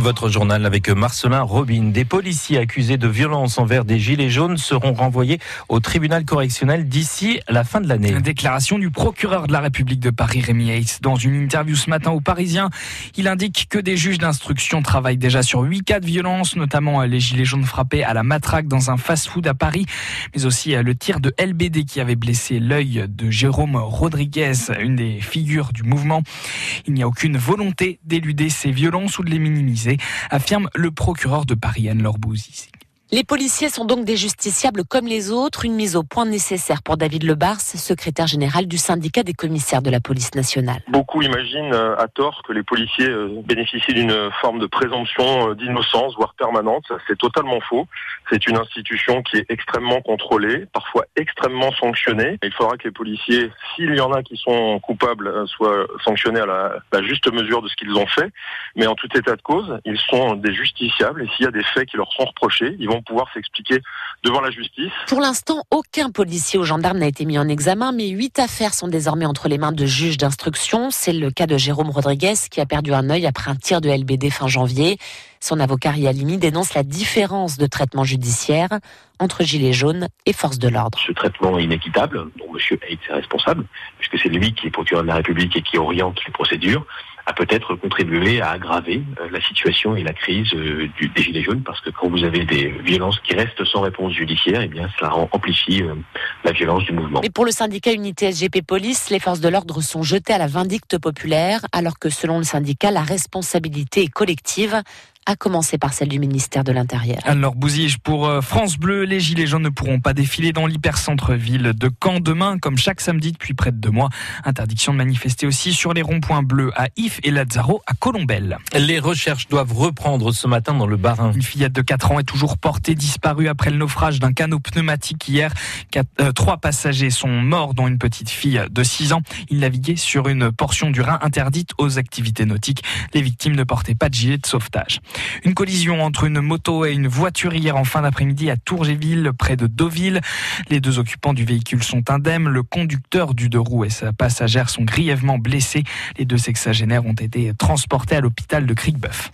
Votre journal avec Marcelin Robin. Des policiers accusés de violence envers des gilets jaunes seront renvoyés au tribunal correctionnel d'ici la fin de l'année. Déclaration du procureur de la République de Paris, Rémi Hayes. Dans une interview ce matin au Parisien, il indique que des juges d'instruction travaillent déjà sur huit cas de violence, notamment les gilets jaunes frappés à la matraque dans un fast-food à Paris, mais aussi le tir de LBD qui avait blessé l'œil de Jérôme Rodriguez, une des figures du mouvement. Il n'y a aucune volonté d'éluder ces violences ou de les minimiser affirme le procureur de Paris, Anne Lorbouzy. Les policiers sont donc des justiciables comme les autres, une mise au point nécessaire pour David Lebars, secrétaire général du syndicat des commissaires de la police nationale. Beaucoup imaginent euh, à tort que les policiers euh, bénéficient d'une forme de présomption euh, d'innocence, voire permanente. C'est totalement faux. C'est une institution qui est extrêmement contrôlée, parfois extrêmement sanctionnée. Il faudra que les policiers, s'il y en a qui sont coupables, soient sanctionnés à la, la juste mesure de ce qu'ils ont fait. Mais en tout état de cause, ils sont des justiciables et s'il y a des faits qui leur sont reprochés, ils vont pouvoir s'expliquer devant la justice. Pour l'instant, aucun policier ou gendarme n'a été mis en examen, mais huit affaires sont désormais entre les mains de juges d'instruction. C'est le cas de Jérôme Rodriguez qui a perdu un œil après un tir de LBD fin janvier. Son avocat Rialini dénonce la différence de traitement judiciaire entre Gilets jaunes et forces de l'ordre. Ce traitement inéquitable, dont M. Hayes est responsable, puisque c'est lui qui est procureur de la République et qui oriente les procédures, a peut-être contribué à aggraver euh, la situation et la crise euh, du, des Gilets jaunes, parce que quand vous avez des violences qui restent sans réponse judiciaire, eh bien, cela amplifie euh, la violence du mouvement. Mais pour le syndicat Unité SGP Police, les forces de l'ordre sont jetées à la vindicte populaire, alors que selon le syndicat, la responsabilité est collective à commencer par celle du ministère de l'Intérieur. Alors Bouzige, pour euh, France Bleu, les Gilets jaunes ne pourront pas défiler dans l'hypercentre-ville de Caen demain, comme chaque samedi depuis près de deux mois. Interdiction de manifester aussi sur les ronds-points bleus à If et Lazzaro à Colombelle. Les recherches doivent reprendre ce matin dans le Barin. Une fillette de 4 ans est toujours portée disparue après le naufrage d'un canot pneumatique hier. Euh, trois passagers sont morts, dont une petite fille de 6 ans. Ils naviguaient sur une portion du Rhin interdite aux activités nautiques. Les victimes ne portaient pas de gilet de sauvetage. Une collision entre une moto et une voiture hier en fin d'après-midi à Tourgéville, près de Deauville. Les deux occupants du véhicule sont indemnes. Le conducteur du deux roues et sa passagère sont grièvement blessés. Les deux sexagénaires ont été transportés à l'hôpital de Cricbeuf.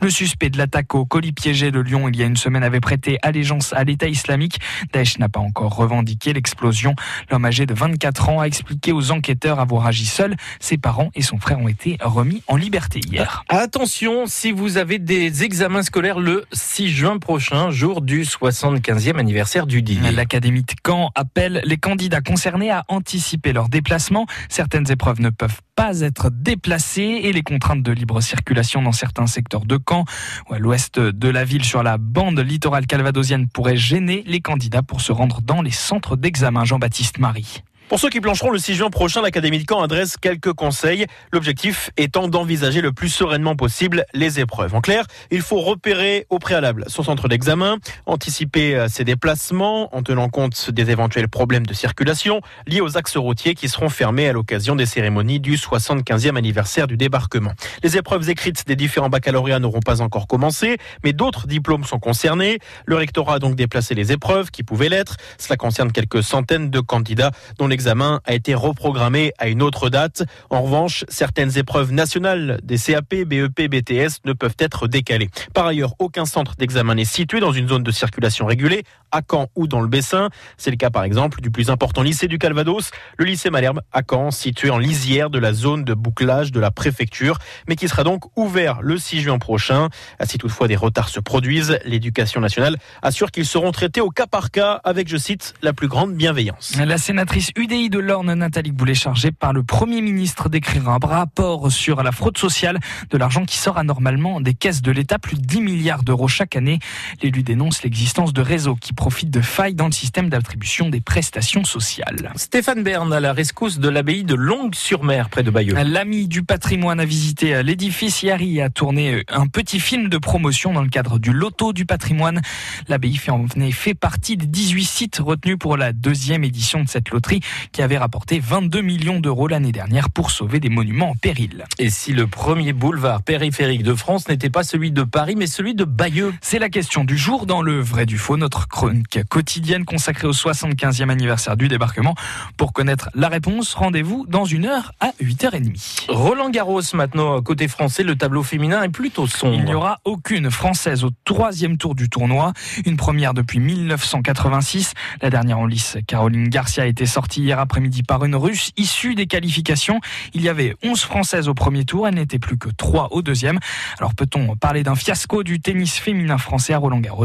Le suspect de l'attaque au colis piégé de Lyon il y a une semaine avait prêté allégeance à l'État islamique. Daesh n'a pas encore revendiqué l'explosion. L'homme âgé de 24 ans a expliqué aux enquêteurs avoir agi seul. Ses parents et son frère ont été remis en liberté hier. Attention, si vous avez des examens scolaires le 6 juin prochain, jour du 75e anniversaire du dîner. L'Académie de Caen appelle les candidats concernés à anticiper leur déplacement. Certaines épreuves ne peuvent pas être déplacées et les contraintes de libre circulation dans certains secteurs de Caen ou à l'ouest de la ville sur la bande littorale calvadosienne pourraient gêner les candidats pour se rendre dans les centres d'examen. Jean-Baptiste Marie. Pour ceux qui plancheront le 6 juin prochain, l'Académie de Caen adresse quelques conseils. L'objectif étant d'envisager le plus sereinement possible les épreuves. En clair, il faut repérer au préalable son centre d'examen, anticiper euh, ses déplacements en tenant compte des éventuels problèmes de circulation liés aux axes routiers qui seront fermés à l'occasion des cérémonies du 75e anniversaire du débarquement. Les épreuves écrites des différents baccalauréats n'auront pas encore commencé, mais d'autres diplômes sont concernés. Le rectorat a donc déplacé les épreuves qui pouvaient l'être. Cela concerne quelques centaines de candidats dont l'examen a été reprogrammé à une autre date. En revanche, certaines épreuves nationales des CAP, BEP, BTS ne peuvent être décalées. Par ailleurs, aucun centre d'examen n'est situé dans une zone de circulation régulée, à Caen ou dans le Bessin. C'est le cas par exemple du plus important lycée du Calvados, le lycée Malherbe à Caen, situé en lisière de la zone de bouclage de la préfecture, mais qui sera donc ouvert le 6 juin prochain. Si toutefois des retards se produisent, l'éducation nationale assure qu'ils seront traités au cas par cas avec, je cite, la plus grande bienveillance. La sénatrice UDI de l'Orne, Nathalie Boulet, chargée par le Premier ministre d'écrire un rapport sur la fraude sociale, de l'argent qui sort anormalement des caisses de l'État, plus de 10 milliards d'euros chaque année. L'élu dénonce l'existence de réseaux qui profitent de failles dans le système d'attribution des prestations sociales. Stéphane Bern à la rescousse de l'abbaye de Longue-sur-Mer, près de Bayeux. L'ami du patrimoine a visité l'édifice Yari et a tourné un petit film de promotion dans le cadre du loto du patrimoine. L'abbaye fait, fait partie des 18 sites retenus pour la deuxième édition de cette loterie qui avait rapporté 22 millions d'euros l'année dernière pour sauver des monuments en péril. Et si le premier boulevard périphérique de France n'était pas celui de Paris, mais celui de Bayeux? C'est la question du jour dans le vrai du faux, notre chronique chronique quotidienne consacrée au 75e anniversaire du débarquement. Pour connaître la réponse, rendez-vous dans une heure à 8h30. Roland Garros maintenant, côté français, le tableau féminin est plutôt sombre. Il n'y aura aucune Française au troisième tour du tournoi, une première depuis 1986. La dernière en lice, Caroline Garcia, a été sortie hier après-midi par une Russe issue des qualifications. Il y avait 11 Françaises au premier tour, elle n'était plus que 3 au deuxième. Alors peut-on parler d'un fiasco du tennis féminin français à Roland Garros?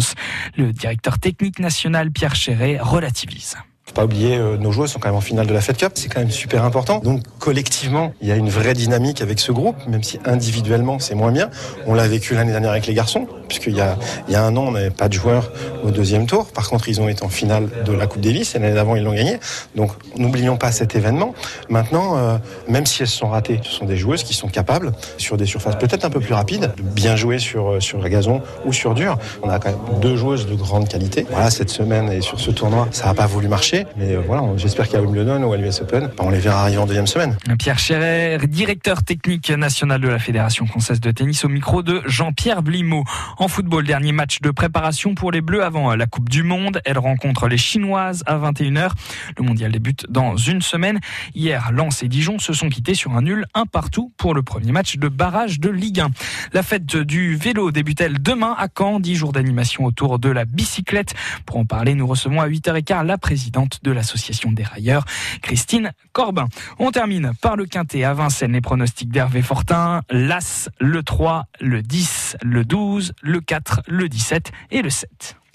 Le directeur technique national Pierre Chéret relativise. Faut pas oublier, euh, nos joueurs sont quand même en finale de la Fed Cup, c'est quand même super important. Donc collectivement, il y a une vraie dynamique avec ce groupe, même si individuellement c'est moins bien. On l'a vécu l'année dernière avec les garçons, puisqu'il y a, il y a un an, on n'avait pas de joueurs au deuxième tour. Par contre, ils ont été en finale de la Coupe Davis et l'année d'avant, ils l'ont gagné. Donc n'oublions pas cet événement. Maintenant, euh, même si elles sont ratées, ce sont des joueuses qui sont capables, sur des surfaces peut-être un peu plus rapides, de bien jouer sur, euh, sur gazon ou sur dur. On a quand même deux joueuses de grande qualité. Voilà, cette semaine et sur ce tournoi, ça n'a pas voulu marcher. Mais euh, voilà, j'espère qu'à Wimbledon ou à l'US Open, on les verra arriver en deuxième semaine. Pierre Chéret, directeur technique national de la Fédération française de tennis au micro de Jean-Pierre Blimaud. En football, dernier match de préparation pour les Bleus avant la Coupe du Monde. Elle rencontre les Chinoises à 21h. Le mondial débute dans une semaine. Hier, Lens et Dijon se sont quittés sur un nul un partout pour le premier match de barrage de Ligue 1. La fête du vélo débute-elle demain à Caen, 10 jours d'animation autour de la bicyclette. Pour en parler, nous recevons à 8h15 la présidente de l'association des railleurs, Christine Corbin. On termine par le quintet à Vincennes, les pronostics d'Hervé Fortin, l'As, le 3, le 10, le 12, le 4, le 17 et le 7.